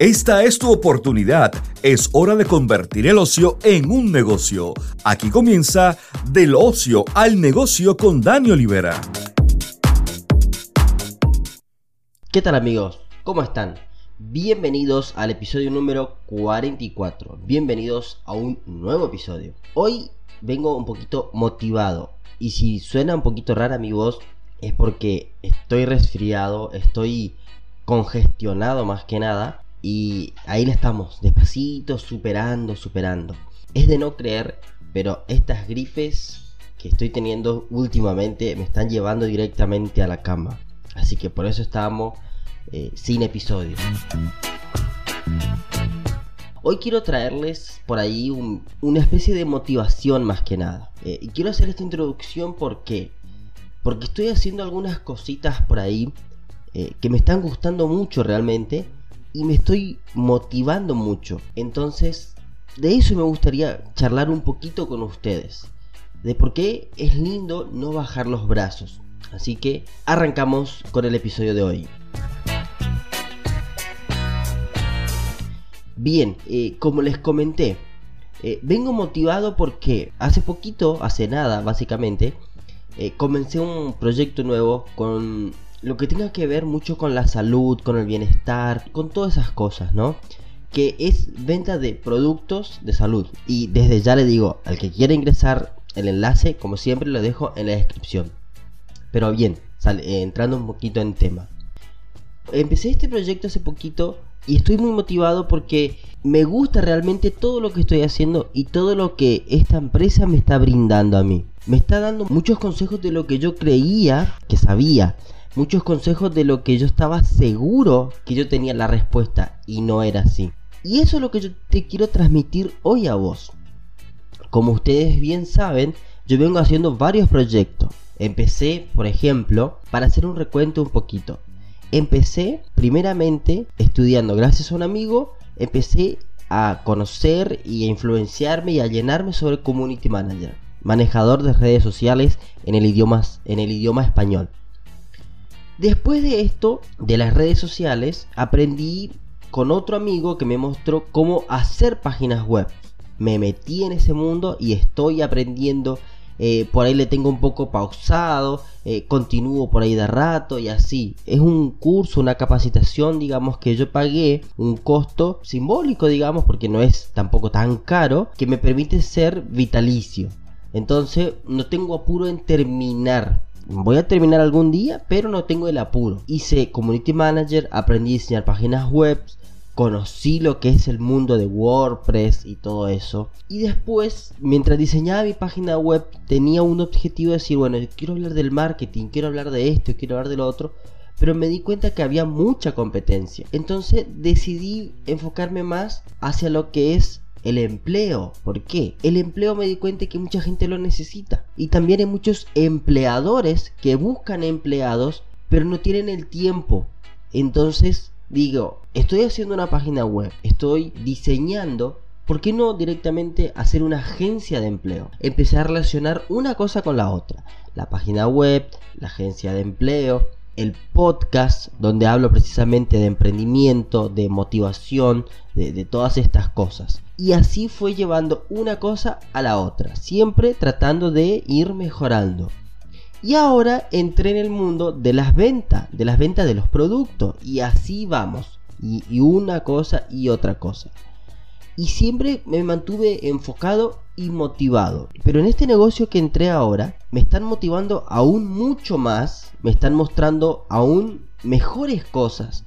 Esta es tu oportunidad. Es hora de convertir el ocio en un negocio. Aquí comienza Del ocio al negocio con Dani Olivera. ¿Qué tal amigos? ¿Cómo están? Bienvenidos al episodio número 44. Bienvenidos a un nuevo episodio. Hoy vengo un poquito motivado. Y si suena un poquito rara mi voz, es porque estoy resfriado, estoy congestionado más que nada y ahí la estamos, despacito, superando, superando. Es de no creer, pero estas grifes que estoy teniendo últimamente me están llevando directamente a la cama. Así que por eso estamos eh, sin episodios. Hoy quiero traerles por ahí una especie de motivación más que nada. Eh, y quiero hacer esta introducción porque porque estoy haciendo algunas cositas por ahí eh, que me están gustando mucho realmente y me estoy motivando mucho. Entonces, de eso me gustaría charlar un poquito con ustedes. De por qué es lindo no bajar los brazos. Así que arrancamos con el episodio de hoy. Bien, eh, como les comenté, eh, vengo motivado porque hace poquito, hace nada básicamente, eh, comencé un proyecto nuevo con lo que tenga que ver mucho con la salud, con el bienestar, con todas esas cosas, ¿no? Que es venta de productos de salud. Y desde ya le digo, al que quiera ingresar, el enlace, como siempre, lo dejo en la descripción. Pero bien, eh, entrando un poquito en tema. Empecé este proyecto hace poquito y estoy muy motivado porque me gusta realmente todo lo que estoy haciendo y todo lo que esta empresa me está brindando a mí. Me está dando muchos consejos de lo que yo creía que sabía muchos consejos de lo que yo estaba seguro que yo tenía la respuesta y no era así. Y eso es lo que yo te quiero transmitir hoy a vos. Como ustedes bien saben, yo vengo haciendo varios proyectos. Empecé, por ejemplo, para hacer un recuento un poquito. Empecé primeramente estudiando gracias a un amigo, empecé a conocer y a influenciarme y a llenarme sobre Community Manager, manejador de redes sociales en el idioma, en el idioma español. Después de esto, de las redes sociales, aprendí con otro amigo que me mostró cómo hacer páginas web. Me metí en ese mundo y estoy aprendiendo. Eh, por ahí le tengo un poco pausado, eh, continúo por ahí de rato y así. Es un curso, una capacitación, digamos, que yo pagué un costo simbólico, digamos, porque no es tampoco tan caro, que me permite ser vitalicio. Entonces no tengo apuro en terminar voy a terminar algún día, pero no tengo el apuro. Hice Community Manager, aprendí a diseñar páginas web, conocí lo que es el mundo de WordPress y todo eso. Y después, mientras diseñaba mi página web, tenía un objetivo de decir, bueno, quiero hablar del marketing, quiero hablar de esto, quiero hablar de lo otro. Pero me di cuenta que había mucha competencia. Entonces decidí enfocarme más hacia lo que es el empleo. ¿Por qué? El empleo me di cuenta que mucha gente lo necesita. Y también hay muchos empleadores que buscan empleados, pero no tienen el tiempo. Entonces digo, estoy haciendo una página web, estoy diseñando. ¿Por qué no directamente hacer una agencia de empleo? Empecé a relacionar una cosa con la otra. La página web, la agencia de empleo, el podcast donde hablo precisamente de emprendimiento, de motivación, de, todas estas cosas. Y así fue llevando una cosa a la otra, siempre tratando de ir mejorando. Y ahora entré en el mundo de las ventas, de las ventas de los productos. Y así vamos. Y, y una cosa y otra cosa. Y siempre me mantuve enfocado y motivado. Pero en este negocio que entré ahora, me están motivando aún mucho más, me están mostrando aún mejores cosas.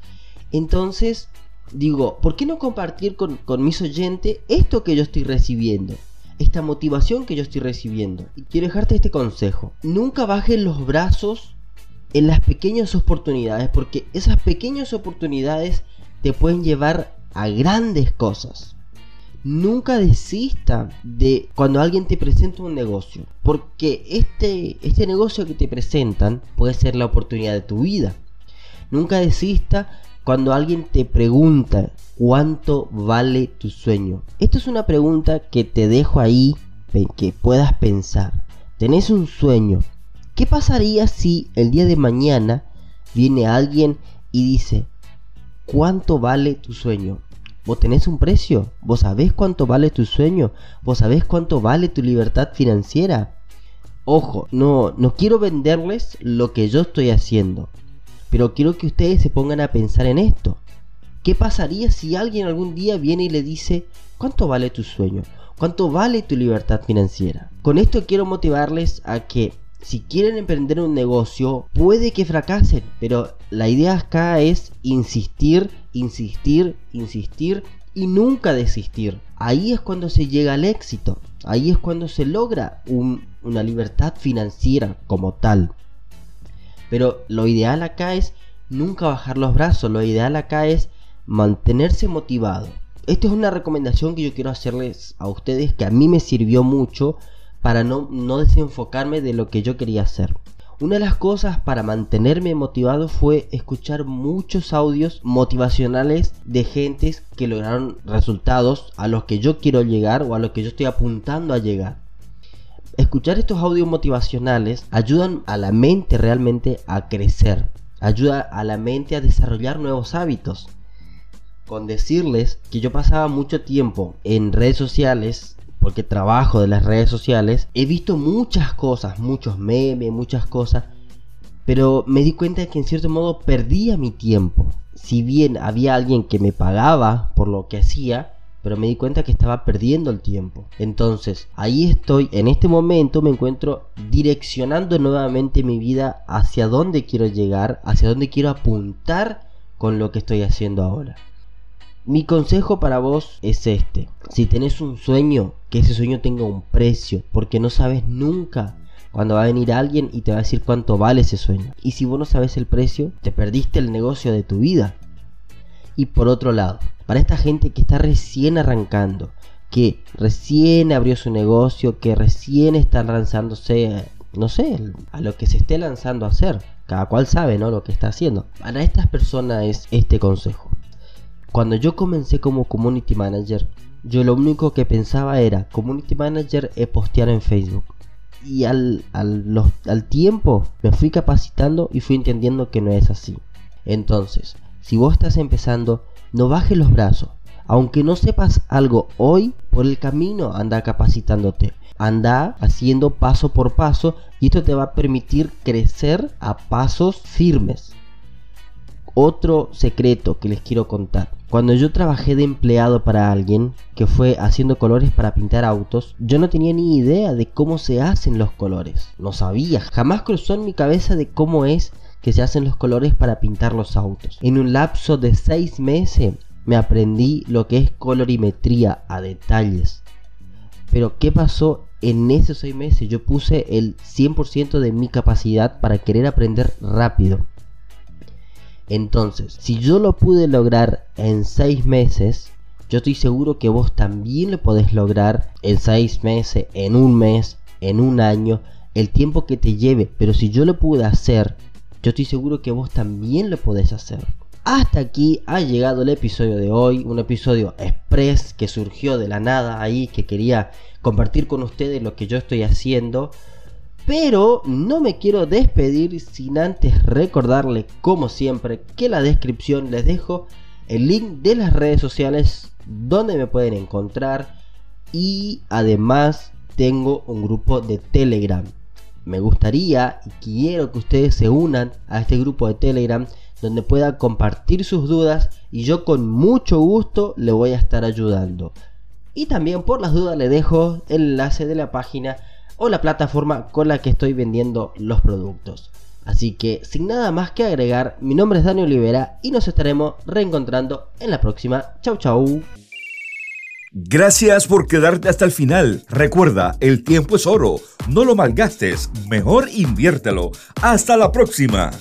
Entonces, digo, ¿por qué no compartir con, mis oyentes esto que yo estoy recibiendo? Esta motivación que yo estoy recibiendo. Y quiero dejarte este consejo. Nunca bajes los brazos en las pequeñas oportunidades, porque esas pequeñas oportunidades te pueden llevar a grandes cosas nunca desista de cuando alguien te presenta un negocio. Porque este, este negocio que te presentan puede ser la oportunidad de tu vida. Nunca desista cuando alguien te pregunta cuánto vale tu sueño. Esto es una pregunta que te dejo ahí que puedas pensar. Tenés un sueño. ¿Qué pasaría si el día de mañana viene alguien y dice, cuánto vale tu sueño. ¿Vos tenés un precio? ¿Vos sabés cuánto vale tu sueño? ¿Vos sabés cuánto vale tu libertad financiera? Ojo, no, no quiero venderles lo que yo estoy haciendo, pero quiero que ustedes se pongan a pensar en esto. ¿Qué pasaría si alguien algún día viene y le dice, ¿cuánto vale tu sueño? ¿Cuánto vale tu libertad financiera? Con esto quiero motivarles a que si quieren emprender un negocio, puede que fracasen, pero la idea acá es insistir, insistir, insistir y nunca desistir. Ahí es cuando se llega al éxito, ahí es cuando se logra una libertad financiera como tal. Pero lo ideal acá es nunca bajar los brazos, lo ideal acá es mantenerse motivado. Esta es una recomendación que yo quiero hacerles a ustedes que a mí me sirvió mucho para no, desenfocarme de lo que yo quería hacer. Una de las cosas para mantenerme motivado fue escuchar muchos audios motivacionales de gentes que lograron resultados a los que yo quiero llegar o a los que yo estoy apuntando a llegar. Escuchar estos audios motivacionales ayudan a la mente realmente a crecer, ayuda a la mente a desarrollar nuevos hábitos. Con decirles que yo pasaba mucho tiempo en redes sociales porque trabajo de las redes sociales, he visto muchas cosas, muchos memes, muchas cosas, pero me di cuenta de que en cierto modo perdía mi tiempo. Si bien había alguien que me pagaba por lo que hacía, pero me di cuenta que estaba perdiendo el tiempo. Entonces, ahí estoy, en este momento me encuentro direccionando nuevamente mi vida hacia dónde quiero llegar, hacia dónde quiero apuntar con lo que estoy haciendo ahora. Mi consejo para vos es este. Si tenés un sueño, que ese sueño tenga un precio, porque no sabes nunca cuando va a venir alguien y te va a decir cuánto vale ese sueño. Y si vos no sabes el precio, te perdiste el negocio de tu vida. Y por otro lado, para esta gente que está recién arrancando, que recién abrió su negocio, que recién está lanzándose, no sé, a lo que se esté lanzando a hacer. Cada cual sabe, ¿no? Lo que está haciendo. Para estas personas es este consejo. Cuando yo comencé como community manager, yo lo único que pensaba era community manager es postear en Facebook. Y al, al, tiempo me fui capacitando y fui entendiendo que no es así. Entonces, si vos estás empezando, no bajes los brazos. Aunque no sepas algo hoy, por el camino anda capacitándote. Anda haciendo paso por paso y esto te va a permitir crecer a pasos firmes. Otro secreto que les quiero contar. Cuando yo trabajé de empleado para alguien que fue haciendo colores para pintar autos, yo no tenía ni idea de cómo se hacen los colores. No sabía, jamás cruzó en mi cabeza de cómo es que se hacen los colores para pintar los autos. En un lapso de 6 meses me aprendí lo que es colorimetría a detalles. Pero ¿qué pasó en esos 6 meses? Yo puse el 100% de mi capacidad para querer aprender rápido. Entonces, si yo lo pude lograr en 6 meses, yo estoy seguro que vos también lo podés lograr en 6 meses, en un mes, en un año, el tiempo que te lleve. Pero si yo lo pude hacer, yo estoy seguro que vos también lo podés hacer. Hasta aquí ha llegado el episodio de hoy, un episodio express que surgió de la nada ahí, que quería compartir con ustedes lo que yo estoy haciendo. Pero no me quiero despedir sin antes recordarle, como siempre, que en la descripción les dejo el link de las redes sociales donde me pueden encontrar y además tengo un grupo de Telegram. Me gustaría y quiero que ustedes se unan a este grupo de Telegram donde puedan compartir sus dudas y yo con mucho gusto le voy a estar ayudando. Y también por las dudas le dejo el enlace de la página o la plataforma con la que estoy vendiendo los productos. Así que sin nada más que agregar, mi nombre es Daniel Olivera y nos estaremos reencontrando en la próxima. Chau chau. Gracias por quedarte hasta el final. Recuerda, el tiempo es oro. No lo malgastes, mejor inviértelo. Hasta la próxima.